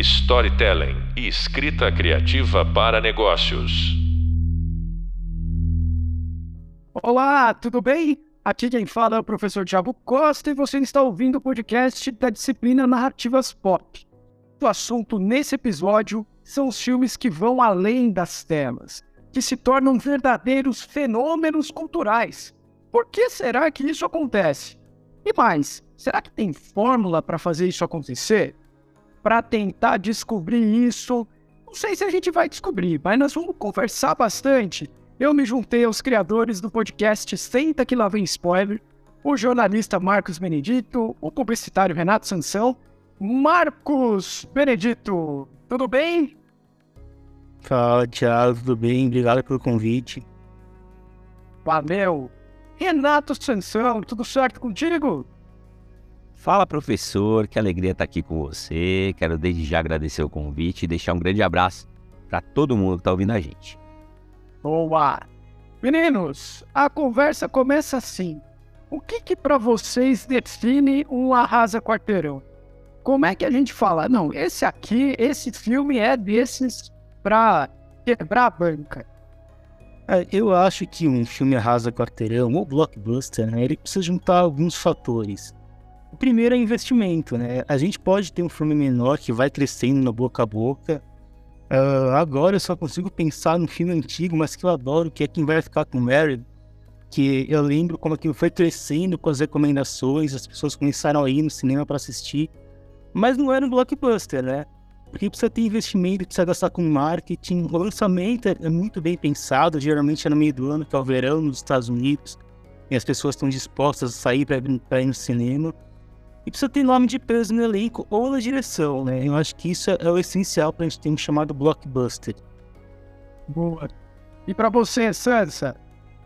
storytelling e escrita criativa para negócios. Olá, tudo bem? Aqui quem fala é o professor Thiago Costa e você está ouvindo o podcast da disciplina Narrativas Pop. O assunto nesse episódio são os filmes que vão além das telas, que se tornam verdadeiros fenômenos culturais. Por que será que isso acontece? E mais, será que tem fórmula para fazer isso acontecer? Para tentar descobrir isso, não sei se a gente vai descobrir, mas nós vamos conversar bastante eu me juntei aos criadores do podcast Senta que lá vem spoiler, o jornalista Marcos Benedito, o publicitário Renato Sansão. Marcos Benedito, tudo bem? Fala, Thiago, tudo bem? Obrigado pelo convite. Valeu. Renato Sansão, tudo certo contigo? Fala, professor, que alegria estar aqui com você. Quero desde já agradecer o convite e deixar um grande abraço para todo mundo que está ouvindo a gente. Boa! Meninos, a conversa começa assim. O que que para vocês define um arrasa quarteirão? Como é que a gente fala? Não, esse aqui, esse filme é desses pra quebrar a banca. É, eu acho que um filme arrasa quarteirão ou blockbuster, né, ele precisa juntar alguns fatores. O primeiro é investimento, né? A gente pode ter um filme menor que vai crescendo no boca a boca, Uh, agora eu só consigo pensar no filme antigo, mas que eu adoro, que é Quem Vai Ficar com Mary. Que eu lembro como aquilo foi crescendo com as recomendações, as pessoas começaram a ir no cinema para assistir. Mas não era um blockbuster, né? Porque precisa ter investimento, precisa gastar com marketing. O lançamento é muito bem pensado, geralmente é no meio do ano, que é o verão nos Estados Unidos. E as pessoas estão dispostas a sair para ir no cinema. E precisa ter nome de peso no elenco ou na direção, né? Eu acho que isso é o essencial para a gente ter um chamado blockbuster. Boa. E para você, Sansa?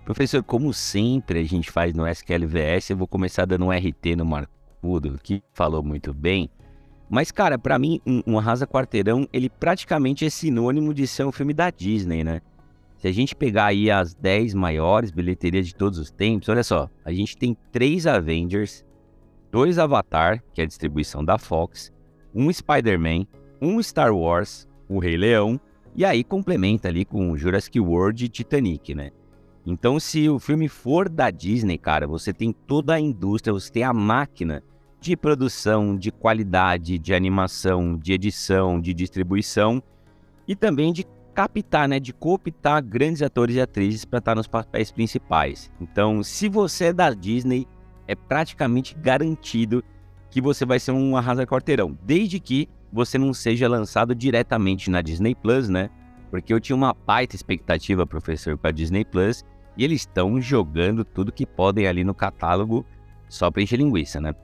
Professor, como sempre a gente faz no SQLVS, eu vou começar dando um RT no Marcudo, que falou muito bem. Mas, cara, para mim, um, um Arrasa Quarteirão, ele praticamente é sinônimo de ser um filme da Disney, né? Se a gente pegar aí as 10 maiores bilheterias de todos os tempos, olha só, a gente tem três Avengers, dois Avatar, que é a distribuição da Fox, um Spider-Man, um Star Wars, o Rei Leão, e aí complementa ali com Jurassic World e Titanic, né? Então, se o filme for da Disney, cara, você tem toda a indústria, você tem a máquina de produção, de qualidade, de animação, de edição, de distribuição e também de captar, né, de cooptar grandes atores e atrizes para estar nos papéis principais. Então, se você é da Disney, é praticamente garantido que você vai ser um arrasa quarteirão, desde que você não seja lançado diretamente na Disney Plus, né? Porque eu tinha uma baita expectativa, professor, com a Disney Plus, e eles estão jogando tudo que podem ali no catálogo só para encher linguiça, né?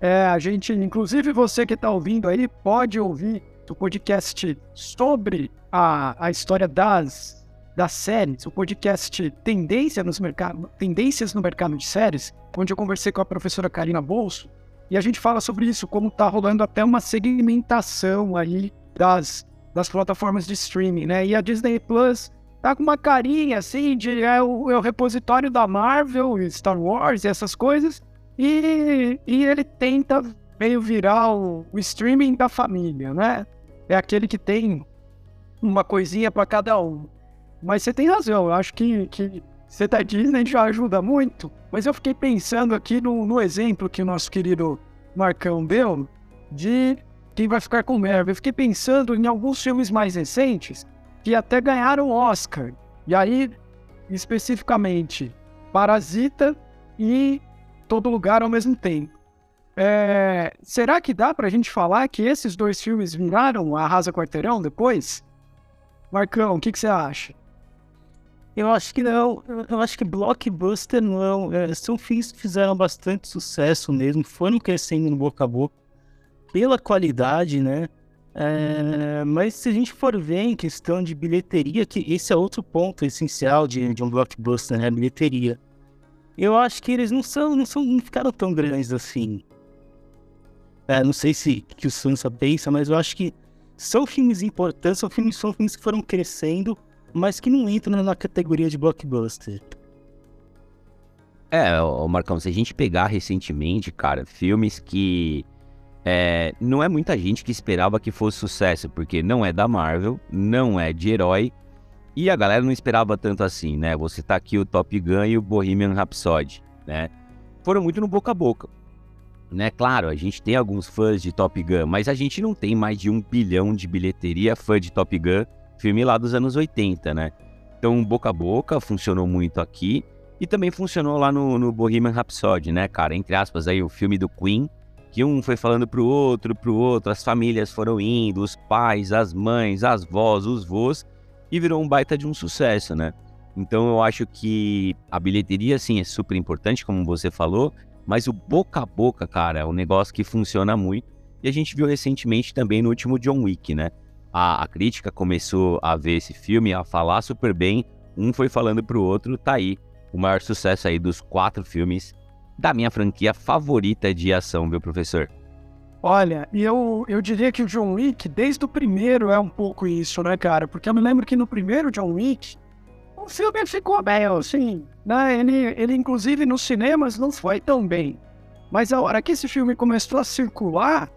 É, a gente, inclusive você que está ouvindo aí, pode ouvir o podcast sobre a, a história das das séries, o podcast Tendência nos mercado, Tendências no Mercado de Séries, onde eu conversei com a professora Karina Bolso, e a gente fala sobre isso, como tá rolando até uma segmentação aí das, das plataformas de streaming, né? E a Disney Plus tá com uma carinha assim de é o, é o repositório da Marvel, Star Wars e essas coisas, e, e ele tenta meio virar o, o streaming da família, né? É aquele que tem uma coisinha para cada um. Mas você tem razão, eu acho que, que você tá Disney já ajuda muito. Mas eu fiquei pensando aqui no, no exemplo que o nosso querido Marcão deu de quem vai ficar com o Marvel. Eu fiquei pensando em alguns filmes mais recentes que até ganharam Oscar. E aí, especificamente, Parasita e Todo Lugar ao mesmo tempo. É, será que dá pra gente falar que esses dois filmes viraram Arrasa Quarteirão depois? Marcão, o que, que você acha? Eu acho que não. Eu acho que blockbuster não. É, são filmes que fizeram bastante sucesso mesmo, foram crescendo no boca a boca pela qualidade, né? É, mas se a gente for ver em questão de bilheteria, que esse é outro ponto essencial de, de um blockbuster, né? A bilheteria. Eu acho que eles não são, não são, não ficaram tão grandes assim. É, não sei se que o Sansa pensa, mas eu acho que são filmes importantes, são filmes, são filmes que foram crescendo mas que não entram na categoria de blockbuster. É, o Marcão, se a gente pegar recentemente, cara, filmes que é, não é muita gente que esperava que fosse sucesso, porque não é da Marvel, não é de herói, e a galera não esperava tanto assim, né? Você tá aqui o Top Gun e o Bohemian Rhapsody, né? Foram muito no boca a boca. Né? Claro, a gente tem alguns fãs de Top Gun, mas a gente não tem mais de um bilhão de bilheteria fã de Top Gun, filme lá dos anos 80, né? Então, boca a boca funcionou muito aqui e também funcionou lá no, no Bohemian Rhapsody, né, cara? Entre aspas, aí o filme do Queen, que um foi falando pro outro, pro outro, as famílias foram indo, os pais, as mães, as vós, os vós, e virou um baita de um sucesso, né? Então eu acho que a bilheteria, sim, é super importante, como você falou, mas o boca a boca, cara, é um negócio que funciona muito. E a gente viu recentemente também no último John Wick, né? A, a crítica começou a ver esse filme, a falar super bem. Um foi falando pro outro, tá aí. O maior sucesso aí dos quatro filmes da minha franquia favorita de ação, viu, professor? Olha, eu, eu diria que o John Wick, desde o primeiro, é um pouco isso, né, cara? Porque eu me lembro que no primeiro John Wick, o filme ficou bem, assim, né? Ele, ele, inclusive, nos cinemas não foi tão bem. Mas a hora que esse filme começou a circular,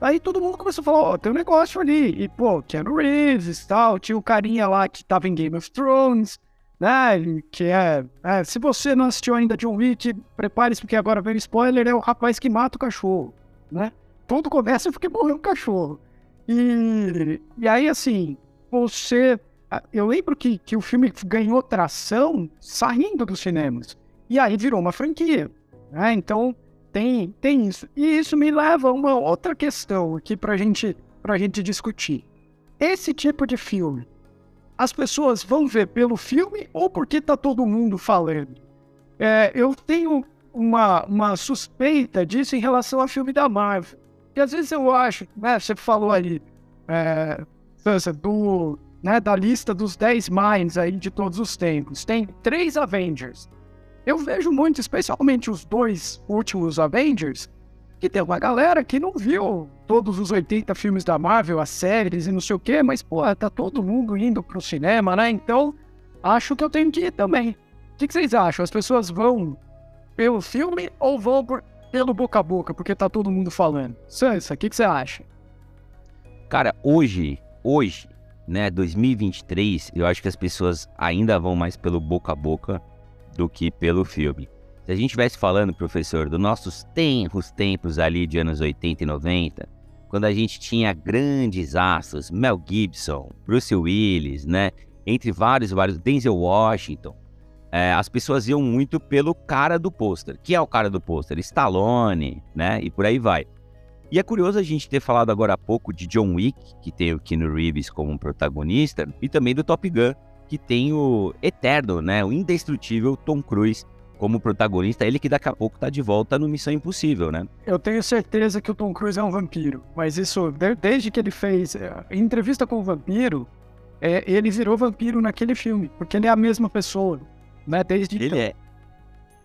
aí todo mundo começou a falar, ó, oh, tem um negócio ali. E, pô, Keanu Reeves e tal, tinha o carinha lá que tava em Game of Thrones, né? Que é, é, se você não assistiu ainda John Wick, prepare-se porque agora vem spoiler, é o rapaz que mata o cachorro, né? Tudo começa porque morreu um cachorro. E, e aí, assim, você. Eu lembro que, que o filme ganhou tração saindo dos cinemas. E aí virou uma franquia. Né? Então, tem, tem isso. E isso me leva a uma outra questão aqui pra gente, pra gente discutir. Esse tipo de filme, as pessoas vão ver pelo filme ou porque tá todo mundo falando? É, eu tenho uma, uma suspeita disso em relação ao filme da Marvel. E às vezes eu acho, né, você falou ali, é, do, né, da lista dos 10 Minds aí de todos os tempos, tem três Avengers. Eu vejo muito, especialmente os dois últimos Avengers, que tem uma galera que não viu todos os 80 filmes da Marvel, as séries e não sei o quê, mas, pô, tá todo mundo indo pro cinema, né? Então, acho que eu tenho que ir também. O que, que vocês acham? As pessoas vão pelo filme ou vão por, pelo boca a boca, porque tá todo mundo falando? Sansa, o que, que você acha? Cara, hoje, hoje, né, 2023, eu acho que as pessoas ainda vão mais pelo boca a boca do que pelo filme. Se a gente estivesse falando, professor, dos nossos tempos, tempos ali de anos 80 e 90, quando a gente tinha grandes astros, Mel Gibson, Bruce Willis, né? Entre vários, vários, Denzel Washington, é, as pessoas iam muito pelo cara do pôster. Que é o cara do pôster? Stallone, né? E por aí vai. E é curioso a gente ter falado agora há pouco de John Wick, que tem o Keanu Reeves como protagonista, e também do Top Gun, que tem o eterno, né? O indestrutível Tom Cruise como protagonista, ele que daqui a pouco tá de volta no Missão Impossível, né? Eu tenho certeza que o Tom Cruise é um vampiro, mas isso, desde que ele fez é, entrevista com o vampiro, é, ele virou vampiro naquele filme, porque ele é a mesma pessoa, né? Desde Ele então. é.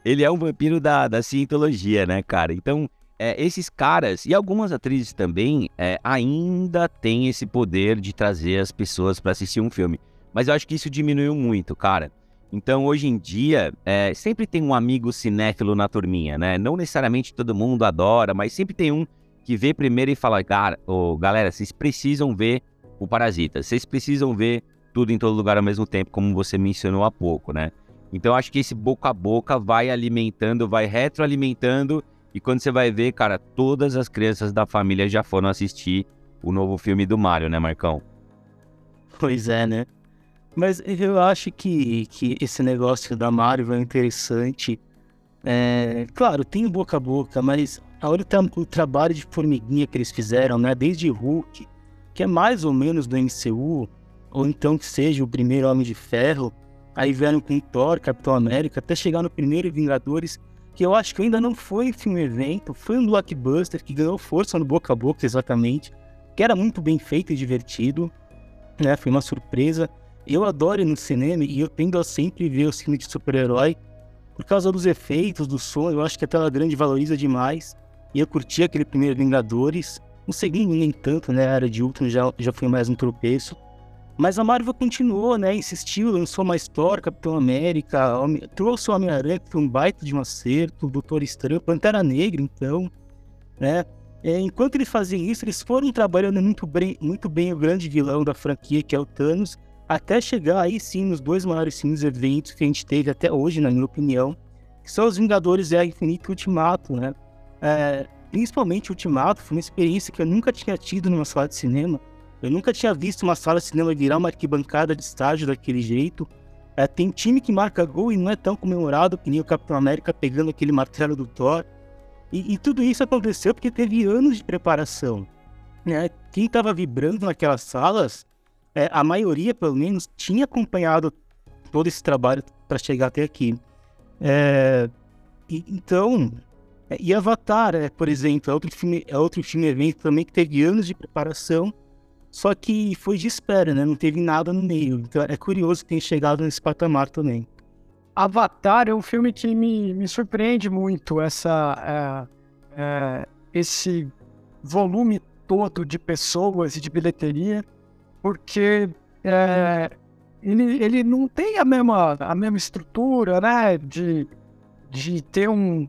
Ele é um vampiro da, da cientologia, né, cara? Então, é, esses caras e algumas atrizes também é, ainda têm esse poder de trazer as pessoas para assistir um filme. Mas eu acho que isso diminuiu muito, cara. Então, hoje em dia, é, sempre tem um amigo cinéfilo na turminha, né? Não necessariamente todo mundo adora, mas sempre tem um que vê primeiro e fala: Cara, oh, galera, vocês precisam ver o Parasita, vocês precisam ver tudo em todo lugar ao mesmo tempo, como você mencionou há pouco, né? Então, acho que esse boca a boca vai alimentando, vai retroalimentando, e quando você vai ver, cara, todas as crianças da família já foram assistir o novo filme do Mario, né, Marcão? Pois é, né? Mas eu acho que, que esse negócio da Marvel é interessante. É, claro, tem boca a boca, mas olha o, o trabalho de formiguinha que eles fizeram, né? Desde Hulk, que é mais ou menos do MCU, ou então que seja o primeiro Homem de Ferro, aí vieram com Thor, Capitão América, até chegar no primeiro Vingadores, que eu acho que ainda não foi filme evento, foi um blockbuster que ganhou força no boca a boca exatamente, que era muito bem feito e divertido, né? Foi uma surpresa. Eu adoro ir no cinema e eu tendo a sempre ver o filme de super-herói por causa dos efeitos, do som. Eu acho que a tela grande valoriza demais. E eu curti aquele primeiro Vingadores. O segundo nem tanto, né? A Era de Ultron já, já foi mais um tropeço. Mas a Marvel continuou, né? Insistiu, lançou mais Thor, Capitão América, Homem... trouxe o Homem-Aranha, que foi um baita de um acerto, Doutor Estranho, Pantera Negra, então, né? É, enquanto eles faziam isso, eles foram trabalhando muito bem, muito bem o grande vilão da franquia, que é o Thanos, até chegar aí sim nos dois maiores filmes eventos que a gente teve até hoje, na minha opinião, que são os Vingadores Guerra Infinita e Ultimato, né? É, principalmente Ultimato, foi uma experiência que eu nunca tinha tido numa sala de cinema. Eu nunca tinha visto uma sala de cinema virar uma arquibancada de estágio daquele jeito. É, tem time que marca gol e não é tão comemorado que nem o Capitão América pegando aquele martelo do Thor. E, e tudo isso aconteceu porque teve anos de preparação. Né? Quem estava vibrando naquelas salas, é, a maioria, pelo menos, tinha acompanhado todo esse trabalho para chegar até aqui. É, e, então, é, e Avatar, é, por exemplo, é outro filme, é outro filme evento também que teve anos de preparação, só que foi de espera, né? Não teve nada no meio. Então é curioso que tenha chegado nesse patamar também. Avatar é um filme que me, me surpreende muito, essa, é, é, esse volume todo de pessoas e de bilheteria, porque é, ele, ele não tem a mesma, a mesma estrutura, né, de, de ter um,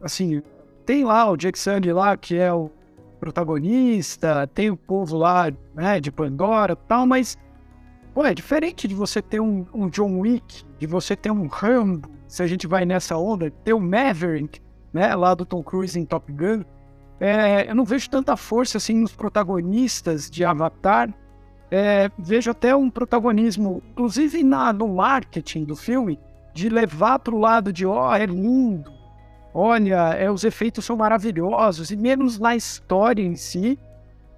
assim, tem lá o Jake Sully lá, que é o protagonista, tem o povo lá, né, de Pandora e tal, mas Pô, é diferente de você ter um, um, John Wick, de você ter um Rambo, se a gente vai nessa onda, ter o um Maverick, né, lá do Tom Cruise em Top Gun. É, eu não vejo tanta força assim nos protagonistas de Avatar. É, vejo até um protagonismo, inclusive na, no marketing do filme, de levar para o lado de, ó, oh, é lindo, olha, é, os efeitos são maravilhosos, e menos na história em si.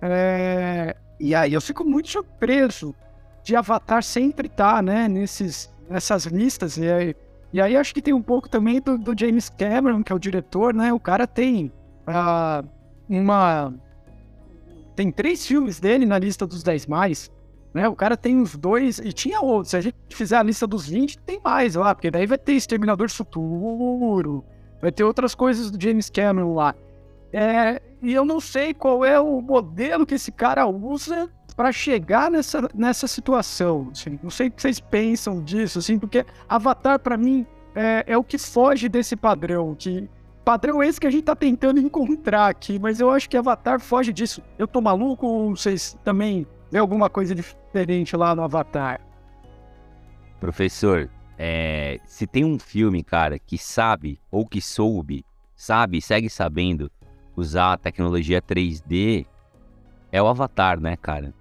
É, e aí eu fico muito surpreso de Avatar sempre tá, né, nesses, nessas listas. E aí, e aí acho que tem um pouco também do, do James Cameron, que é o diretor, né? O cara tem uh, uma. Tem três filmes dele na lista dos 10 mais. Né? O cara tem uns dois. E tinha outros. Se a gente fizer a lista dos 20, tem mais lá. Porque daí vai ter Exterminador Futuro. Vai ter outras coisas do James Cameron lá. É, e eu não sei qual é o modelo que esse cara usa para chegar nessa, nessa situação. Assim, não sei o que vocês pensam disso, assim, porque Avatar, para mim, é, é, o que foge desse padrão. Que, padrão esse que a gente tá tentando encontrar aqui, mas eu acho que Avatar foge disso. Eu tô maluco ou vocês também vê alguma coisa diferente lá no Avatar? Professor, é, se tem um filme, cara, que sabe ou que soube, sabe, segue sabendo usar a tecnologia 3D, é o Avatar, né, cara?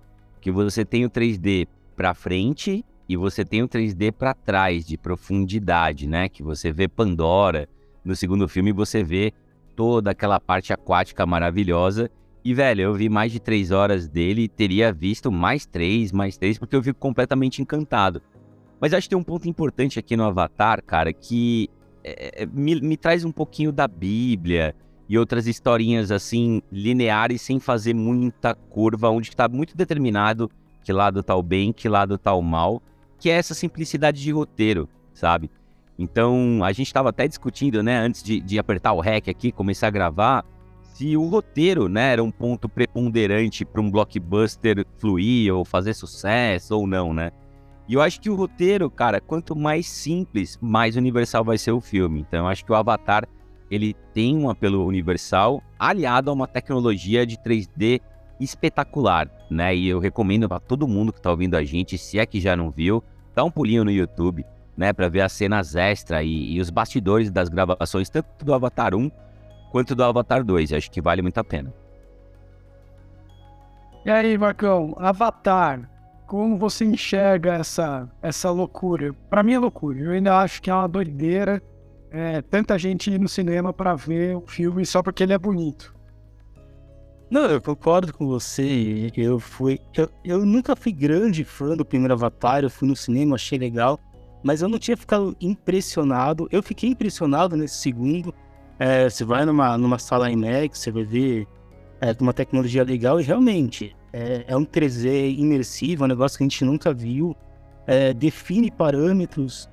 que você tem o 3D para frente e você tem o 3D para trás de profundidade, né? Que você vê Pandora no segundo filme, você vê toda aquela parte aquática maravilhosa. E velho, eu vi mais de três horas dele, teria visto mais três, mais três, porque eu fico completamente encantado. Mas acho que tem um ponto importante aqui no Avatar, cara, que é, é me, me traz um pouquinho da Bíblia, e outras historinhas assim lineares sem fazer muita curva, onde está muito determinado que lado tá o bem, que lado tá o mal, que é essa simplicidade de roteiro, sabe? Então a gente estava até discutindo, né, antes de, de apertar o REC aqui, começar a gravar, se o roteiro, né, era um ponto preponderante para um blockbuster fluir ou fazer sucesso ou não, né? E eu acho que o roteiro, cara, quanto mais simples, mais universal vai ser o filme. Então eu acho que o Avatar ele tem um apelo universal aliado a uma tecnologia de 3D espetacular, né? E eu recomendo para todo mundo que está ouvindo a gente, se é que já não viu, dá um pulinho no YouTube, né, para ver as cenas extra e, e, os bastidores das gravações tanto do Avatar 1 quanto do Avatar 2. Acho que vale muito a pena. E aí, Marcão, Avatar, como você enxerga essa essa loucura? Para mim é loucura. Eu ainda acho que é uma doideira é, tanta gente ir no cinema para ver o filme só porque ele é bonito. Não, eu concordo com você. Eu fui. Eu, eu nunca fui grande fã do primeiro Avatar, eu fui no cinema, achei legal. Mas eu não tinha ficado impressionado. Eu fiquei impressionado nesse segundo. É, você vai numa, numa sala IMAX, você vai ver é, uma tecnologia legal e realmente é, é um 3D imersivo, é um negócio que a gente nunca viu. É, define parâmetros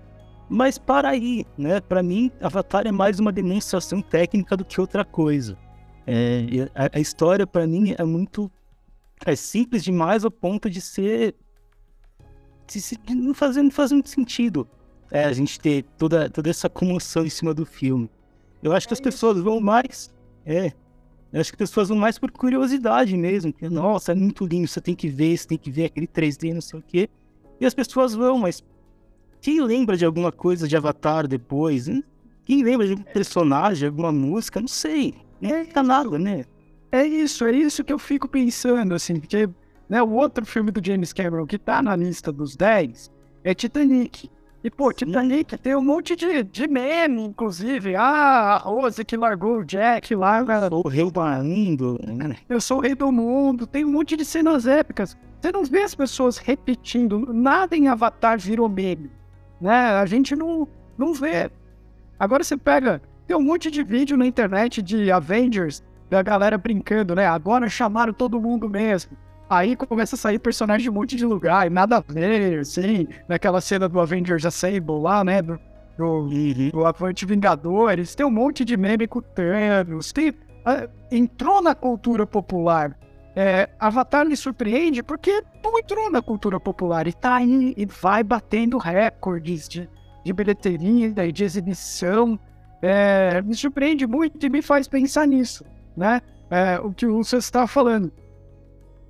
mas para aí, né? Para mim, Avatar é mais uma demonstração técnica do que outra coisa. É, a, a, história para mim é muito é simples demais ao ponto de ser não fazer não faz muito sentido. É, a gente ter toda toda essa comoção em cima do filme. Eu acho que as pessoas vão mais é Eu acho que as pessoas vão mais por curiosidade mesmo. Que, Nossa, é muito lindo, você tem que ver, você tem que ver aquele 3D, não sei o quê. E as pessoas vão, mas quem lembra de alguma coisa de Avatar depois? Hein? Quem lembra de um personagem, alguma música? Não sei. Não é nada, né? É isso, é isso que eu fico pensando, assim, porque né, o outro filme do James Cameron que tá na lista dos 10 é Titanic. E, pô, Titanic tem um monte de, de meme, inclusive. Ah, a Rose que largou o Jack lá. Cara. O rei do mundo. né? Eu sou o rei do mundo. Tem um monte de cenas épicas. Você não vê as pessoas repetindo. Nada em Avatar virou meme. Né? A gente não, não vê. Agora você pega. Tem um monte de vídeo na internet de Avengers da galera brincando, né? Agora chamaram todo mundo mesmo. Aí começa a sair personagem de um monte de lugar, e nada a ver, assim, naquela cena do Avengers Assemble lá, né? Do, do, do Avante Vingadores, tem um monte de meme com Thanos, tem, uh, entrou na cultura popular. É, Avatar me surpreende porque não entrou na cultura popular e tá aí e vai batendo recordes de, de bilheteria e de exibição. É, me surpreende muito e me faz pensar nisso, né? É, o que você está falando.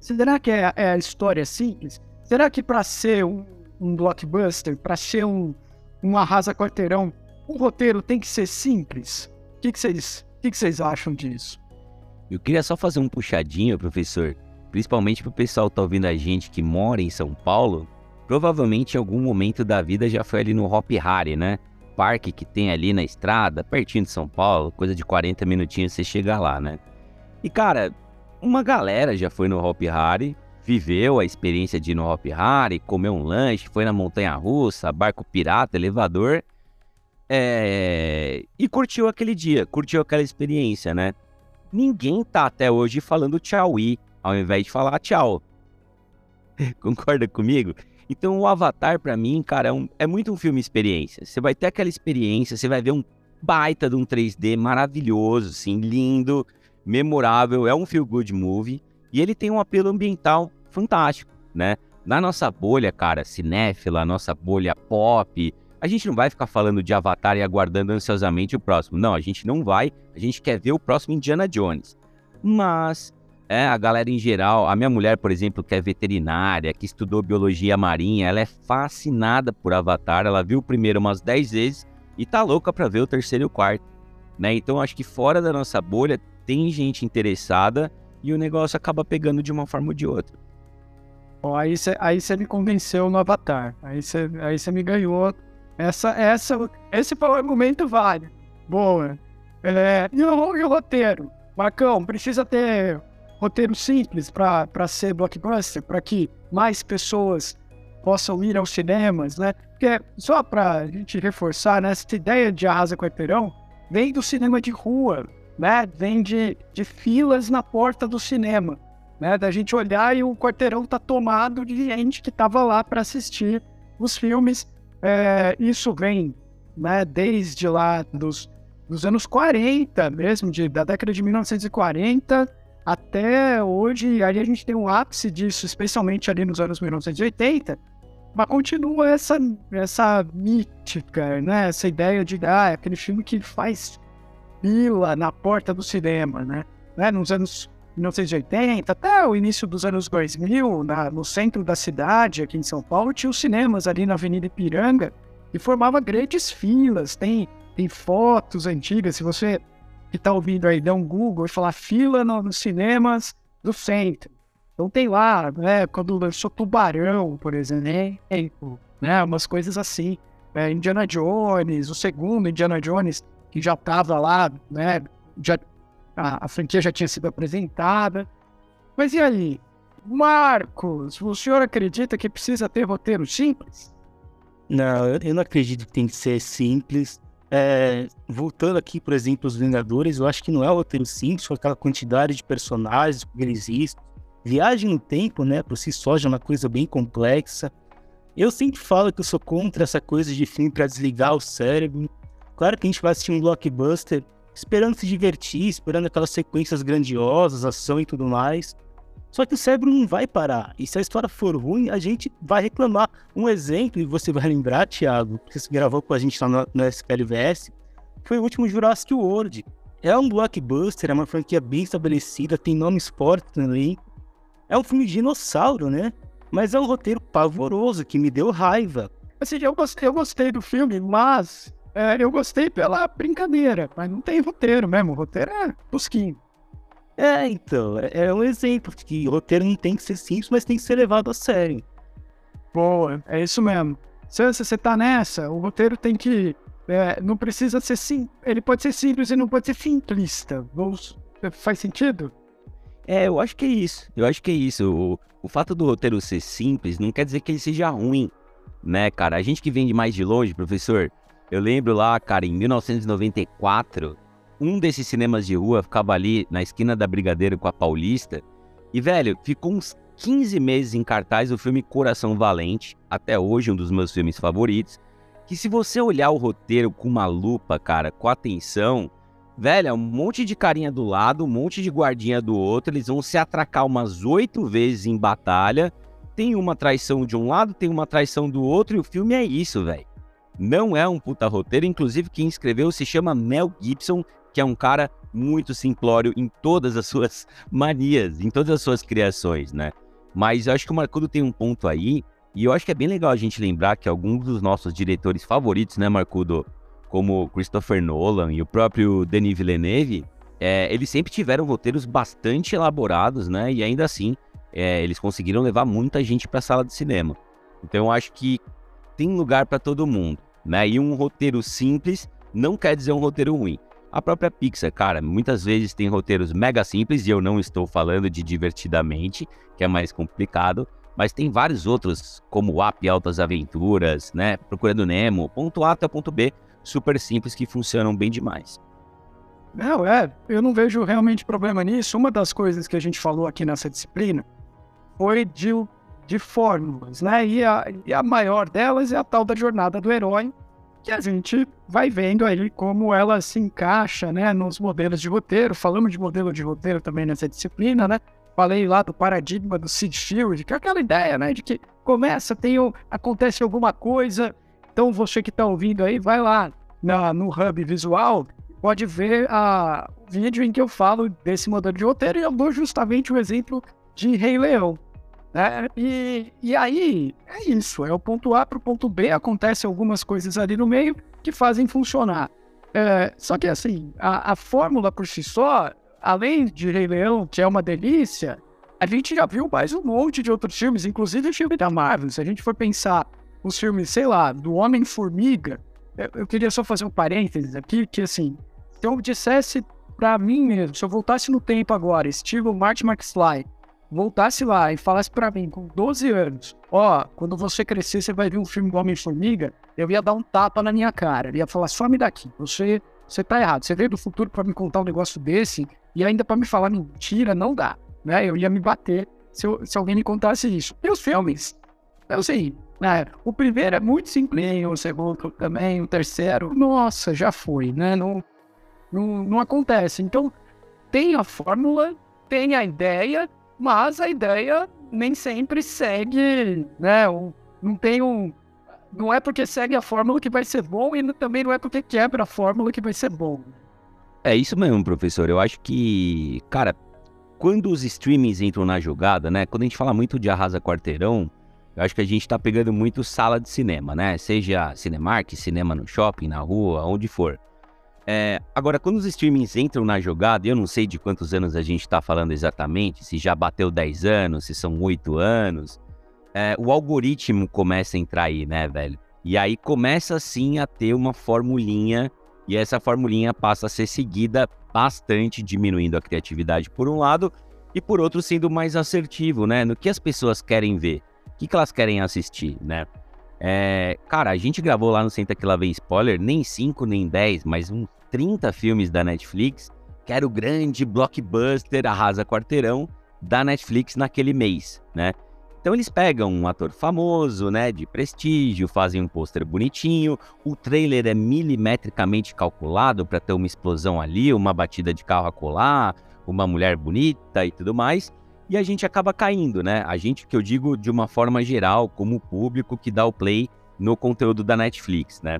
Será que é, é a história simples? Será que para ser um, um blockbuster, para ser um, um arrasa quarteirão, o roteiro tem que ser simples? O que, que, vocês, que, que vocês acham disso? Eu queria só fazer um puxadinho, professor, principalmente para o pessoal que tá ouvindo a gente que mora em São Paulo. Provavelmente em algum momento da vida já foi ali no Hop Harry, né? Parque que tem ali na estrada, pertinho de São Paulo, coisa de 40 minutinhos você chega lá, né? E cara, uma galera já foi no Hop Harry, viveu a experiência de ir no Hop Harry, comeu um lanche, foi na montanha russa, barco pirata, elevador, é... e curtiu aquele dia, curtiu aquela experiência, né? Ninguém tá até hoje falando tchau ao invés de falar tchau. Concorda comigo? Então o Avatar para mim, cara, é, um, é muito um filme experiência. Você vai ter aquela experiência, você vai ver um baita de um 3D maravilhoso, assim, lindo, memorável, é um feel good movie e ele tem um apelo ambiental fantástico, né? Na nossa bolha, cara, cinéfila, nossa bolha pop, a gente não vai ficar falando de Avatar e aguardando ansiosamente o próximo. Não, a gente não vai. A gente quer ver o próximo Indiana Jones. Mas, é, a galera em geral, a minha mulher, por exemplo, que é veterinária, que estudou biologia marinha, ela é fascinada por Avatar. Ela viu o primeiro umas 10 vezes e tá louca pra ver o terceiro e o quarto. Né? Então, acho que fora da nossa bolha tem gente interessada e o negócio acaba pegando de uma forma ou de outra. Bom, aí você aí me convenceu no Avatar. Aí você aí me ganhou. Essa, essa, esse foi o argumento válido. Boa. É, e, o, e o roteiro? Marcão, precisa ter roteiro simples para ser blockbuster, para que mais pessoas possam ir aos cinemas, né? Porque, só para a gente reforçar, né, essa ideia de Arrasa Quarteirão vem do cinema de rua, né? Vem de, de filas na porta do cinema, né? Da gente olhar e o quarteirão tá tomado de gente que tava lá para assistir os filmes. É, isso vem, né? Desde lá dos, dos anos 40 mesmo, de, da década de 1940 até hoje. Aí a gente tem um ápice disso, especialmente ali nos anos 1980. Mas continua essa, essa mítica, né? Essa ideia de ah, é aquele filme que faz fila na porta do cinema, né? né? Nos anos 1980 até o início dos anos 2000, na, no centro da cidade, aqui em São Paulo, tinha os cinemas ali na Avenida Ipiranga e formava grandes filas. Tem, tem fotos antigas, se você que está ouvindo aí der um Google e falar fila no, nos cinemas do centro. Então tem lá, né, quando lançou Tubarão, por exemplo, né, umas coisas assim. É, Indiana Jones, o segundo Indiana Jones, que já estava lá, né? Já, a, a, franquia já tinha sido apresentada. Mas e aí? Marcos, o senhor acredita que precisa ter roteiro simples? Não, eu não acredito que tem que ser simples. É, voltando aqui, por exemplo, os Vingadores, eu acho que não é roteiro simples, com aquela quantidade de personagens que eles existem. Viagem no tempo, né, por si só já é uma coisa bem complexa. Eu sempre falo que eu sou contra essa coisa de filme para desligar o cérebro. Claro que a gente vai assistir um blockbuster esperando se divertir, esperando aquelas sequências grandiosas, ação e tudo mais. Só que o cérebro não vai parar. E se a história for ruim, a gente vai reclamar. Um exemplo, e você vai lembrar, Thiago, que você gravou com a gente lá no, no SPLVS, foi o último Jurassic World. É um blockbuster, é uma franquia bem estabelecida, tem nomes fortes elenco. É um filme de dinossauro, né? Mas é um roteiro pavoroso que me deu raiva. Eu gostei, eu gostei do filme, mas é, eu gostei pela brincadeira. Mas não tem roteiro mesmo. O roteiro é tosquinho. É, então, é, é um exemplo de que roteiro não tem que ser simples, mas tem que ser levado a sério. Boa, é isso mesmo. Se você tá nessa, o roteiro tem que. É, não precisa ser sim. Ele pode ser simples e não pode ser simplista. Vamos, faz sentido? É, eu acho que é isso. Eu acho que é isso. O, o fato do roteiro ser simples não quer dizer que ele seja ruim, né, cara? A gente que vem de mais de longe, professor, eu lembro lá, cara, em 1994, um desses cinemas de rua ficava ali na esquina da Brigadeiro com a Paulista. E, velho, ficou uns 15 meses em cartaz o filme Coração Valente, até hoje um dos meus filmes favoritos. Que se você olhar o roteiro com uma lupa, cara, com atenção, velho, é um monte de carinha do lado, um monte de guardinha do outro, eles vão se atracar umas oito vezes em batalha. Tem uma traição de um lado, tem uma traição do outro, e o filme é isso, velho. Não é um puta roteiro, inclusive quem escreveu se chama Mel Gibson, que é um cara muito simplório em todas as suas manias, em todas as suas criações, né? Mas eu acho que o Marcudo tem um ponto aí, e eu acho que é bem legal a gente lembrar que alguns dos nossos diretores favoritos, né, Marcudo, como Christopher Nolan e o próprio Denis Villeneuve, é, eles sempre tiveram roteiros bastante elaborados, né? E ainda assim, é, eles conseguiram levar muita gente para a sala de cinema. Então eu acho que tem lugar para todo mundo, né? E um roteiro simples não quer dizer um roteiro ruim. A própria Pixar, cara, muitas vezes tem roteiros mega simples e eu não estou falando de divertidamente, que é mais complicado, mas tem vários outros, como Up Altas Aventuras, né? Procurando Nemo, ponto A até ponto B, super simples que funcionam bem demais. Não, é, eu não vejo realmente problema nisso. Uma das coisas que a gente falou aqui nessa disciplina foi de, de fórmulas, né? E a, e a maior delas é a tal da jornada do herói, que a gente vai vendo aí como ela se encaixa né, nos modelos de roteiro. Falamos de modelo de roteiro também nessa disciplina, né? Falei lá do paradigma do Sid Field, que é aquela ideia, né? De que começa, tem, acontece alguma coisa, então você que está ouvindo aí, vai lá na, no Hub Visual, pode ver a, o vídeo em que eu falo desse modelo de roteiro e eu dou justamente o exemplo de Rei Leão. Né? E, e aí, é isso, é o ponto A para o ponto B, acontecem algumas coisas ali no meio que fazem funcionar. É, só que assim, a, a fórmula por si só, além de Rei Leão, que é uma delícia, a gente já viu mais um monte de outros filmes, inclusive o filme da Marvel. Se a gente for pensar os filmes, sei lá, do Homem-Formiga, eu, eu, queria só fazer um parênteses aqui, que assim, se eu dissesse para mim mesmo, se eu voltasse no tempo agora, estilo Marty McFly, voltasse lá e falasse para mim com 12 anos, ó, oh, quando você crescer você vai ver um filme do Homem-Formiga, eu ia dar um tapa na minha cara, eu ia falar, some daqui, você, você tá errado, você veio do futuro para me contar um negócio desse e ainda para me falar mentira, não dá, né? Eu ia me bater se, eu, se alguém me contasse isso. E os filmes? Eu sei, né? O primeiro é muito simplinho, o segundo também, o terceiro, nossa, já foi, né? Não, não, não acontece. Então, tem a fórmula, tem a ideia, mas a ideia nem sempre segue, né? Não tem um. Não é porque segue a fórmula que vai ser bom e também não é porque quebra a fórmula que vai ser bom. É isso mesmo, professor. Eu acho que, cara, quando os streamings entram na jogada, né? Quando a gente fala muito de arrasa quarteirão, eu acho que a gente tá pegando muito sala de cinema, né? Seja Cinemark, cinema no shopping, na rua, onde for. É, agora, quando os streamings entram na jogada, eu não sei de quantos anos a gente está falando exatamente, se já bateu 10 anos, se são 8 anos, é, o algoritmo começa a entrar aí, né, velho? E aí começa sim a ter uma formulinha, e essa formulinha passa a ser seguida bastante, diminuindo a criatividade por um lado, e por outro sendo mais assertivo, né? No que as pessoas querem ver, o que, que elas querem assistir, né? É, cara, a gente gravou lá no Senta Que Lá Vem Spoiler, nem 5 nem 10, mas uns 30 filmes da Netflix, que era o grande blockbuster Arrasa Quarteirão da Netflix naquele mês, né? Então eles pegam um ator famoso, né, de prestígio, fazem um pôster bonitinho, o trailer é milimetricamente calculado para ter uma explosão ali, uma batida de carro a colar, uma mulher bonita e tudo mais, e a gente acaba caindo, né? A gente que eu digo de uma forma geral, como público que dá o play no conteúdo da Netflix, né?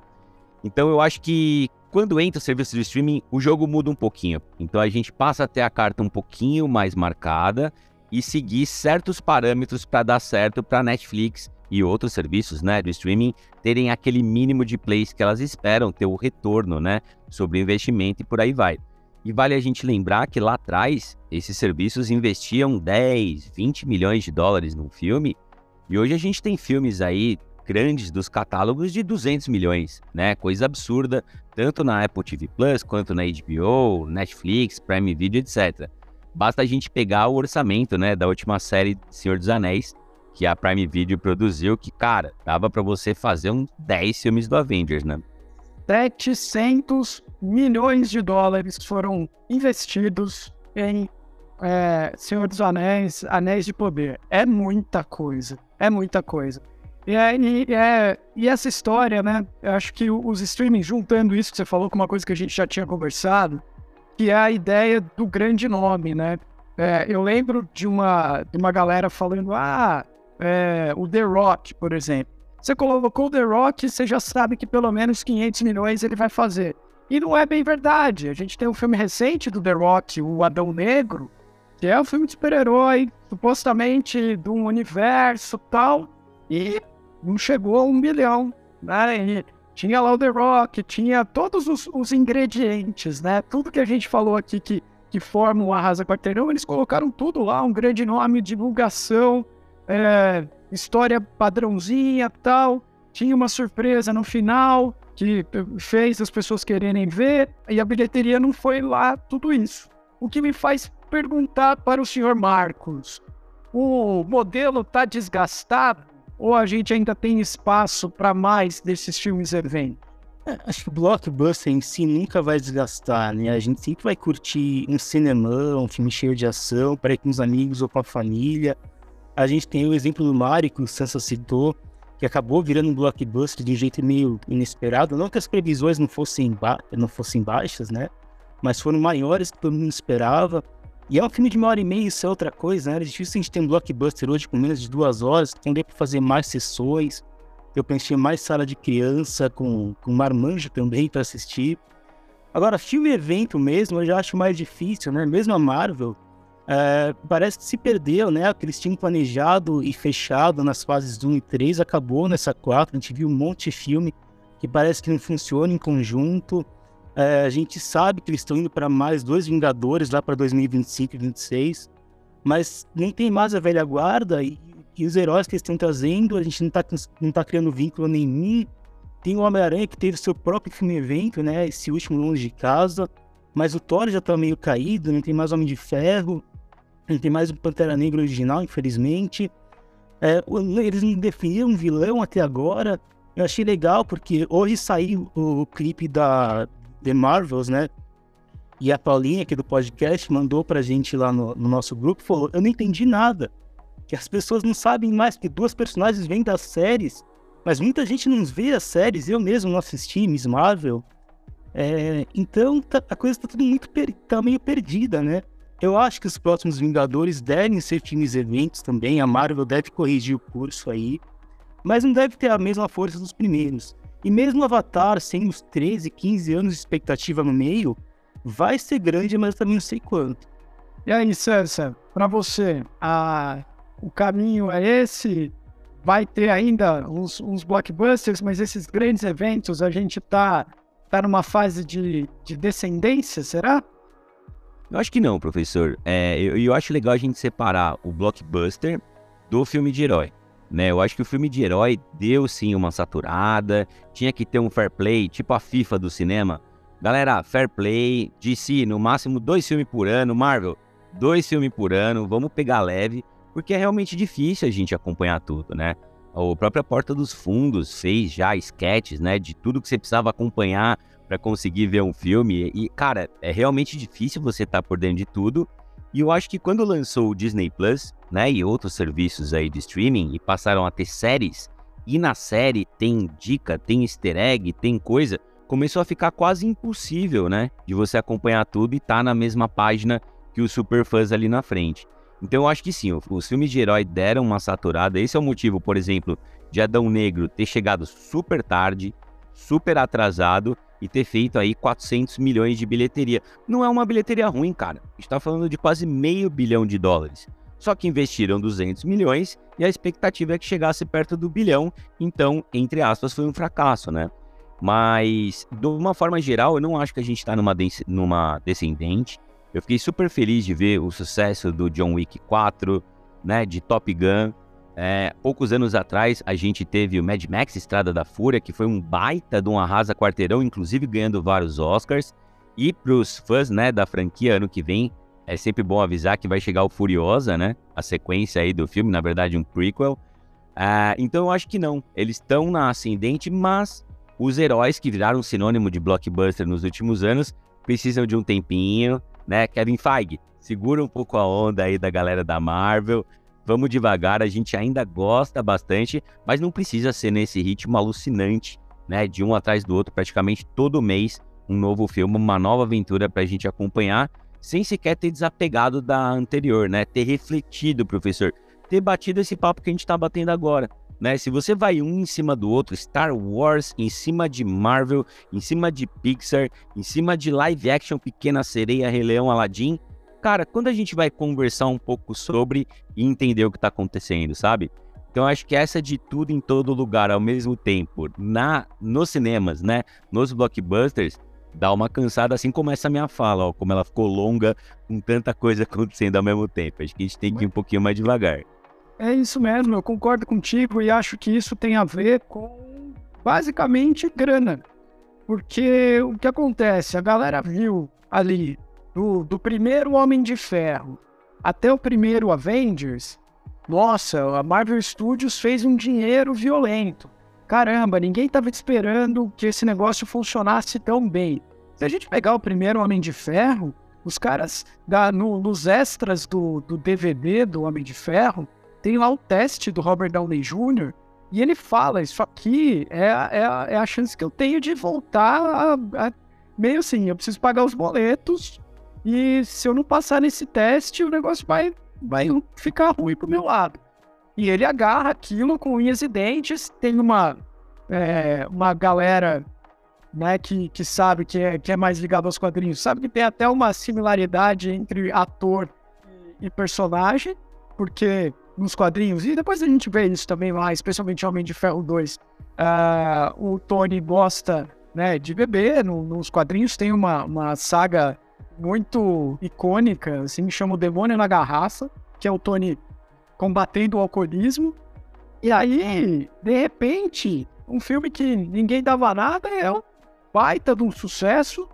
Então eu acho que quando entra o serviço de streaming, o jogo muda um pouquinho. Então a gente passa a ter a carta um pouquinho mais marcada e seguir certos parâmetros para dar certo para Netflix e outros serviços, né, do streaming terem aquele mínimo de plays que elas esperam, ter o retorno, né, sobre o investimento e por aí vai. E vale a gente lembrar que lá atrás esses serviços investiam 10, 20 milhões de dólares num filme, e hoje a gente tem filmes aí grandes dos catálogos de 200 milhões, né? Coisa absurda, tanto na Apple TV Plus quanto na HBO, Netflix, Prime Video, etc. Basta a gente pegar o orçamento, né, da última série Senhor dos Anéis, que a Prime Video produziu, que, cara, dava para você fazer uns 10 filmes do Avengers, né? 700 milhões de dólares foram investidos em é, Senhor dos Anéis, Anéis de Poder. É muita coisa, é muita coisa. E, é, e, é, e essa história, né? Eu acho que os streamings, juntando isso que você falou com uma coisa que a gente já tinha conversado, que é a ideia do grande nome, né? É, eu lembro de uma, de uma galera falando, ah, é, o The Rock, por exemplo. Você colocou o The Rock, você já sabe que pelo menos 500 milhões ele vai fazer. E não é bem verdade. A gente tem um filme recente do The Rock, o Adão Negro, que é um filme de super-herói, supostamente de um universo tal, e não chegou a um milhão. Né? E tinha lá o The Rock, tinha todos os, os, ingredientes, né? Tudo que a gente falou aqui que, que forma o Arrasa Quarteirão, eles colocaram tudo lá, um grande nome, divulgação, é, história padrãozinha tal. Tinha uma surpresa no final que fez as pessoas quererem ver, e a bilheteria não foi lá tudo isso. O que me faz perguntar para o senhor Marcos: o modelo está desgastado ou a gente ainda tem espaço para mais desses filmes eventos? É, acho que o blockbuster em si nunca vai desgastar, né? A gente sempre vai curtir um cinema, um filme cheio de ação, para ir com os amigos ou com a família. A gente tem o exemplo do Mario, que o Sansa citou, que acabou virando um blockbuster de um jeito meio inesperado. Não que as previsões não fossem, não fossem baixas, né? Mas foram maiores que todo mundo esperava. E é um filme de uma hora e meia, isso é outra coisa, né? É difícil a gente ter um blockbuster hoje com menos de duas horas, então deu para fazer mais sessões. Eu pensei mais sala de criança, com, com marmanjo também para assistir. Agora, filme evento mesmo, eu já acho mais difícil, né? Mesmo a Marvel, é, parece que se perdeu, né? O que eles tinham planejado e fechado nas fases 1 e 3 acabou nessa 4. A gente viu um monte de filme que parece que não funciona em conjunto. É, a gente sabe que eles estão indo para mais dois Vingadores lá para 2025 e 2026, mas nem tem mais a velha guarda e, e os heróis que eles estão trazendo, a gente não está não tá criando vínculo nenhum. Tem o Homem-Aranha que teve seu próprio filme evento, né? Esse último longe de casa. Mas o Thor já está meio caído, não tem mais Homem de Ferro. Não tem mais o Pantera Negra original, infelizmente. É, eles não definiram um vilão até agora. Eu achei legal, porque hoje saiu o, clipe da The Marvels, né? E a Paulinha, aqui do podcast, mandou pra gente lá no, no nosso grupo falou: Eu não entendi nada. Que as pessoas não sabem mais que duas personagens vêm das séries, mas muita gente não vê as séries. Eu mesmo não assisti Miss Marvel. É, então tá, a coisa tá tudo muito tá meio perdida, né? Eu acho que os próximos Vingadores devem ser filmes eventos também. A Marvel deve corrigir o curso aí. Mas não deve ter a mesma força dos primeiros. E mesmo Avatar, sem os 13, 15 anos de expectativa no meio, vai ser grande, mas também não sei quanto. E aí, Sansa, para você, a... o caminho é esse? Vai ter ainda uns, uns, blockbusters, mas esses grandes eventos, a gente tá, tá numa fase de, de descendência, será? Eu acho que não, professor. É, eu, eu acho legal a gente separar o blockbuster do filme de herói. Né, eu acho que o filme de herói deu sim uma saturada, tinha que ter um fair play, tipo a FIFA do cinema. Galera, fair play, DC, no máximo dois filmes por ano, Marvel, dois filmes por ano, vamos pegar leve, porque é realmente difícil a gente acompanhar tudo, né? A própria Porta dos Fundos fez já sketches, né, de tudo que você precisava acompanhar para conseguir ver um filme. E, cara, é realmente difícil você estar tá por dentro de tudo. E eu acho que quando lançou o Disney Plus, né, e outros serviços aí de streaming e passaram a ter séries, e na série tem dica, tem easter egg, tem coisa, começou a ficar quase impossível, né, de você acompanhar tudo e estar tá na mesma página que os superfãs ali na frente. Então eu acho que sim, os filmes de herói deram uma saturada. Esse é o motivo, por exemplo, de Adão Negro ter chegado super tarde, super atrasado e ter feito aí 400 milhões de bilheteria. Não é uma bilheteria ruim, cara. A gente tá falando de quase meio bilhão de dólares. Só que investiram 200 milhões e a expectativa é que chegasse perto do bilhão, então, entre aspas, foi um fracasso, né? Mas, de uma forma geral, eu não acho que a gente está numa, numa descendente. Eu fiquei super feliz de ver o sucesso do John Wick 4, né, de Top Gun. É, poucos anos atrás, a gente teve o Mad Max Estrada da Fúria, que foi um baita de um arrasa quarteirão, inclusive ganhando vários Oscars. E para os fãs né, da franquia, ano que vem, é sempre bom avisar que vai chegar o Furiosa, né? A sequência aí do filme, na verdade, um prequel. Uh, então eu acho que não. Eles estão na ascendente, mas os heróis que viraram sinônimo de blockbuster nos últimos anos precisam de um tempinho, né? Kevin Feige, segura um pouco a onda aí da galera da Marvel. Vamos devagar, a gente ainda gosta bastante, mas não precisa ser nesse ritmo alucinante, né? De um atrás do outro, praticamente todo mês, um novo filme, uma nova aventura para a gente acompanhar, sem sequer ter desapegado da anterior, né? Ter refletido, professor, ter batido esse papo que a gente está batendo agora né? Se você vai um em cima do outro, Star Wars em cima de Marvel, em cima de Pixar, em cima de live action Pequena Sereia, Rei Leão, Aladdin, cara, quando a gente vai conversar um pouco sobre e entender o que está acontecendo, sabe? Então acho que essa de tudo em todo lugar ao mesmo tempo, na nos cinemas, né, nos blockbusters, dá uma cansada assim como essa minha fala, ó, como ela ficou longa com tanta coisa acontecendo ao mesmo tempo. Acho que a gente tem que ir um pouquinho mais devagar. É isso mesmo, eu concordo contigo e acho que isso tem a ver com basicamente grana. Porque o que acontece? A galera viu ali do, do primeiro Homem de Ferro até o primeiro Avengers. Nossa, a Marvel Studios fez um dinheiro violento. Caramba, ninguém estava esperando que esse negócio funcionasse tão bem. Se a gente pegar o primeiro Homem de Ferro, os caras, da, no, nos extras do, do DVD do Homem de Ferro, tem lá o teste do Robert Downey Jr. E ele fala: Isso aqui é, é, é a chance que eu tenho de voltar a, a, meio assim, eu preciso pagar os boletos. E se eu não passar nesse teste, o negócio vai, vai ficar ruim pro meu lado. E ele agarra aquilo com unhas e dentes. Tem uma, é, uma galera né, que, que sabe que é, que é mais ligado aos quadrinhos, sabe que tem até uma similaridade entre ator e personagem, porque nos quadrinhos, e depois a gente vê isso também lá, especialmente Homem de Ferro 2. Uh, ah, o Tony gosta né, de beber, no, nos quadrinhos tem uma, uma saga muito icônica, assim, chama o Demônio na Garrafa, que é o Tony combatendo o alcoolismo. E aí, de repente, um filme que ninguém dava nada é um baita de um sucesso,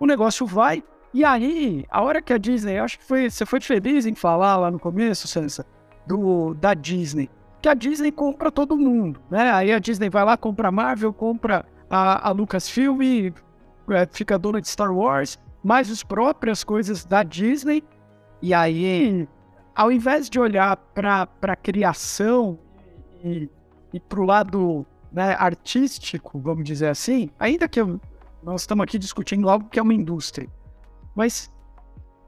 o negócio vai. E aí, a hora que a Disney, acho que foi, você foi feliz em falar lá no começo, Sansa, do, da Disney. Que a Disney compra todo mundo, né? Aí a Disney vai lá, compra a Marvel, compra a, a Lucasfilm, é, fica dona de Star Wars, mais as próprias coisas da Disney. E aí, ao invés de olhar para a criação e, e para o lado né, artístico, vamos dizer assim, ainda que eu, nós estamos aqui discutindo algo que é uma indústria, mas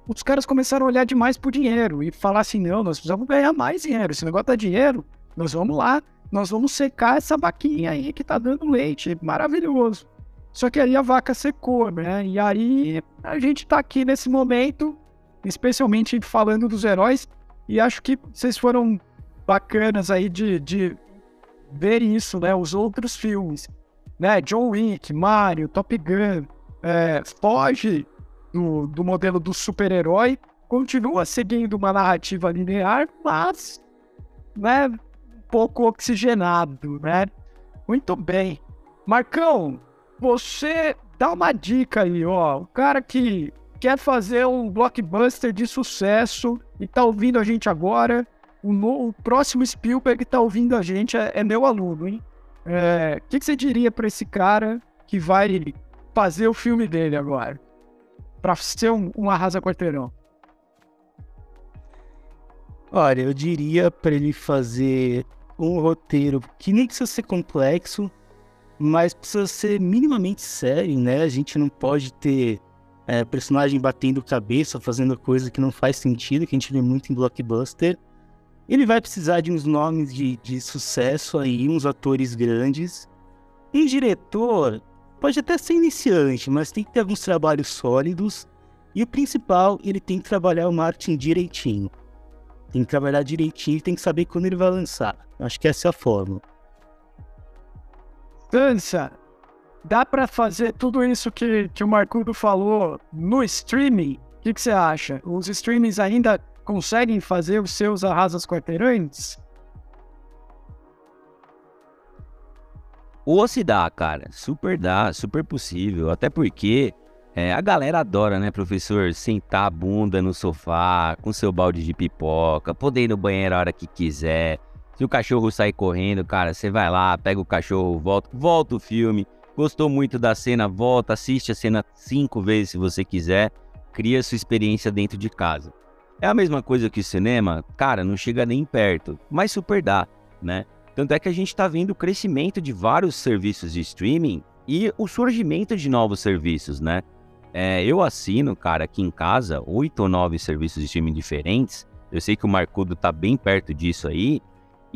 os caras começaram a olhar demais pro dinheiro e falar assim: não, nós precisamos ganhar mais dinheiro. Esse negócio dá dinheiro, nós vamos lá, nós vamos secar essa vaquinha aí que tá dando leite. Maravilhoso. Só que aí a vaca secou, né? E aí a gente tá aqui nesse momento, especialmente falando dos heróis, e acho que vocês foram bacanas aí de, de ver isso, né? Os outros filmes, né? John Wick, Mario, Top Gun, é, foge do, do modelo do super-herói, continua seguindo uma narrativa linear, mas né, um pouco oxigenado, né? Muito bem. Marcão, você dá uma dica aí, ó. O cara que quer fazer um blockbuster de sucesso e tá ouvindo a gente agora, o, no, o próximo Spielberg tá ouvindo a gente, é, é meu aluno, hein? O é, que, que você diria para esse cara que vai fazer o filme dele agora? para ser um, um arrasa quarteirão? Olha, eu diria para ele fazer um roteiro que nem precisa ser complexo, mas precisa ser minimamente sério, né? A gente não pode ter é, personagem batendo cabeça, fazendo coisa que não faz sentido, que a gente vê muito em blockbuster. Ele vai precisar de uns nomes de, de sucesso aí, uns atores grandes. Um diretor, pode até ser iniciante, mas tem que ter alguns trabalhos sólidos. E o principal, ele tem que trabalhar o marketing direitinho. Tem que trabalhar direitinho e tem que saber quando ele vai lançar. Acho que essa é a fórmula. Dança, dá para fazer tudo isso que, que o Marcudo falou no streaming? O que, que você acha? Os streamings ainda conseguem fazer os seus arrasas quarteirantes? Ou se dá, cara. Super dá, super possível. Até porque é, a galera adora, né, professor? Sentar a bunda no sofá, com seu balde de pipoca, poder ir no banheiro a hora que quiser. Se o cachorro sair correndo, cara, você vai lá, pega o cachorro, volta, volta o filme. Gostou muito da cena, volta, assiste a cena cinco vezes se você quiser. Cria sua experiência dentro de casa. É a mesma coisa que o cinema? Cara, não chega nem perto, mas super dá, né? Tanto é que a gente está vendo o crescimento de vários serviços de streaming e o surgimento de novos serviços, né? É, eu assino, cara, aqui em casa, oito ou nove serviços de streaming diferentes. Eu sei que o Marcudo tá bem perto disso aí.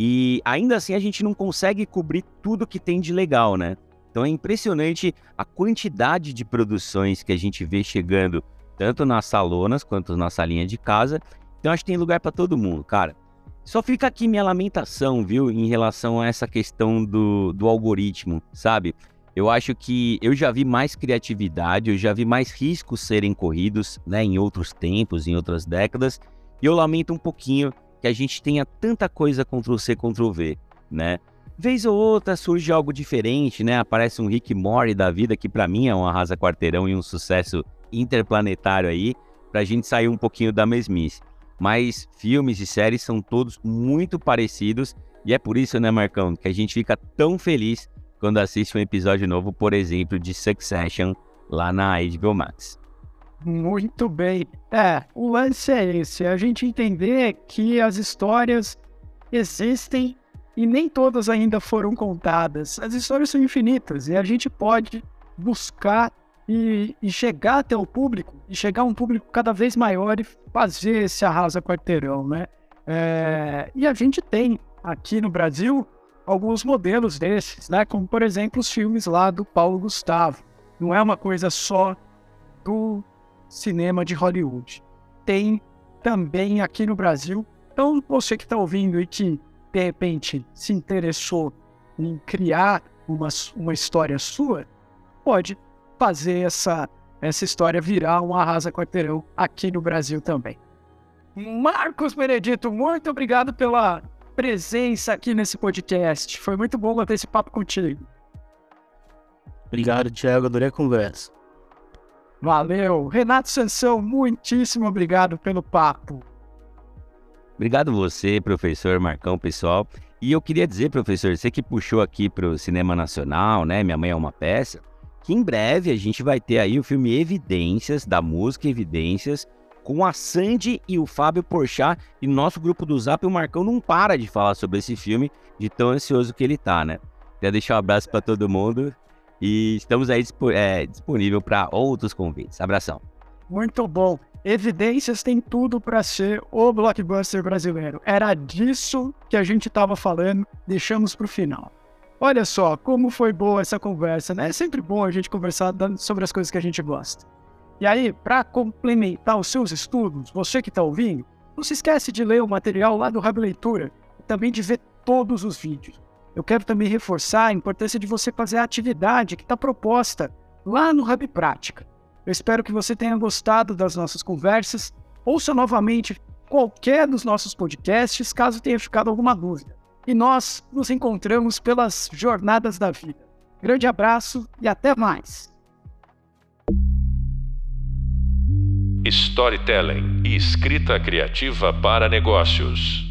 E ainda assim a gente não consegue cobrir tudo que tem de legal, né? Então é impressionante a quantidade de produções que a gente vê chegando, tanto nas salonas quanto na salinha de casa. Então acho que tem lugar para todo mundo, cara. Só fica aqui minha lamentação, viu, em relação a essa questão do, do algoritmo, sabe? Eu acho que eu já vi mais criatividade, eu já vi mais riscos serem corridos, né, em outros tempos, em outras décadas, e eu lamento um pouquinho que a gente tenha tanta coisa Ctrl-C, Ctrl-V, né? Vez ou outra surge algo diferente, né? Aparece um Rick Mori da vida, que para mim é um arrasa quarteirão e um sucesso interplanetário aí, pra gente sair um pouquinho da mesmice mas filmes e séries são todos muito parecidos e é por isso, né, Marcão, que a gente fica tão feliz quando assiste um episódio novo, por exemplo, de Succession lá na HBO Max. Muito bem. É, o lance é esse, a gente entender que as histórias existem e nem todas ainda foram contadas. As histórias são infinitas e a gente pode buscar e, e, chegar até o público, e chegar a um público cada vez maior e fazer esse arrasa quarteirão, né? É, e a gente tem aqui no Brasil alguns modelos desses, né? Como, por exemplo, os filmes lá do Paulo Gustavo. Não é uma coisa só do cinema de Hollywood. Tem também aqui no Brasil. Então, você que está ouvindo e que, de repente, se interessou em criar uma, uma história sua, pode fazer essa, essa história virar um arrasa quarteirão aqui no Brasil também. Marcos Benedito, muito obrigado pela presença aqui nesse podcast. Foi muito bom ter esse papo contigo. Obrigado, Thiago. Adorei a conversa. Valeu. Renato Sansão, muitíssimo obrigado pelo papo. Obrigado você, professor Marcão, pessoal. E eu queria dizer, professor, você que puxou aqui para o cinema nacional, né? Minha mãe é uma peça que em breve a gente vai ter aí o filme Evidências, da música Evidências, com a Sandy e o Fábio Porchat, e nosso grupo do Zap, o Marcão não para de falar sobre esse filme, de tão ansioso que ele tá, né? Queria deixar um abraço para todo mundo e estamos aí é, disponível para outros convites. Abração. Muito bom. Evidências tem tudo para ser o blockbuster brasileiro. Era disso que a gente estava falando, deixamos para o final. Olha só como foi boa essa conversa, né? É sempre bom a gente conversar sobre as coisas que a gente gosta. E aí, para complementar os seus estudos, você que está ouvindo, não se esquece de ler o material lá do Hub Leitura e também de ver todos os vídeos. Eu quero também reforçar a importância de você fazer a atividade que está proposta lá no Hub Prática. Eu espero que você tenha gostado das nossas conversas. Ouça novamente qualquer dos nossos podcasts caso tenha ficado alguma dúvida e nós nos encontramos pelas jornadas da vida. Grande abraço e até mais. Storytelling e escrita criativa para negócios.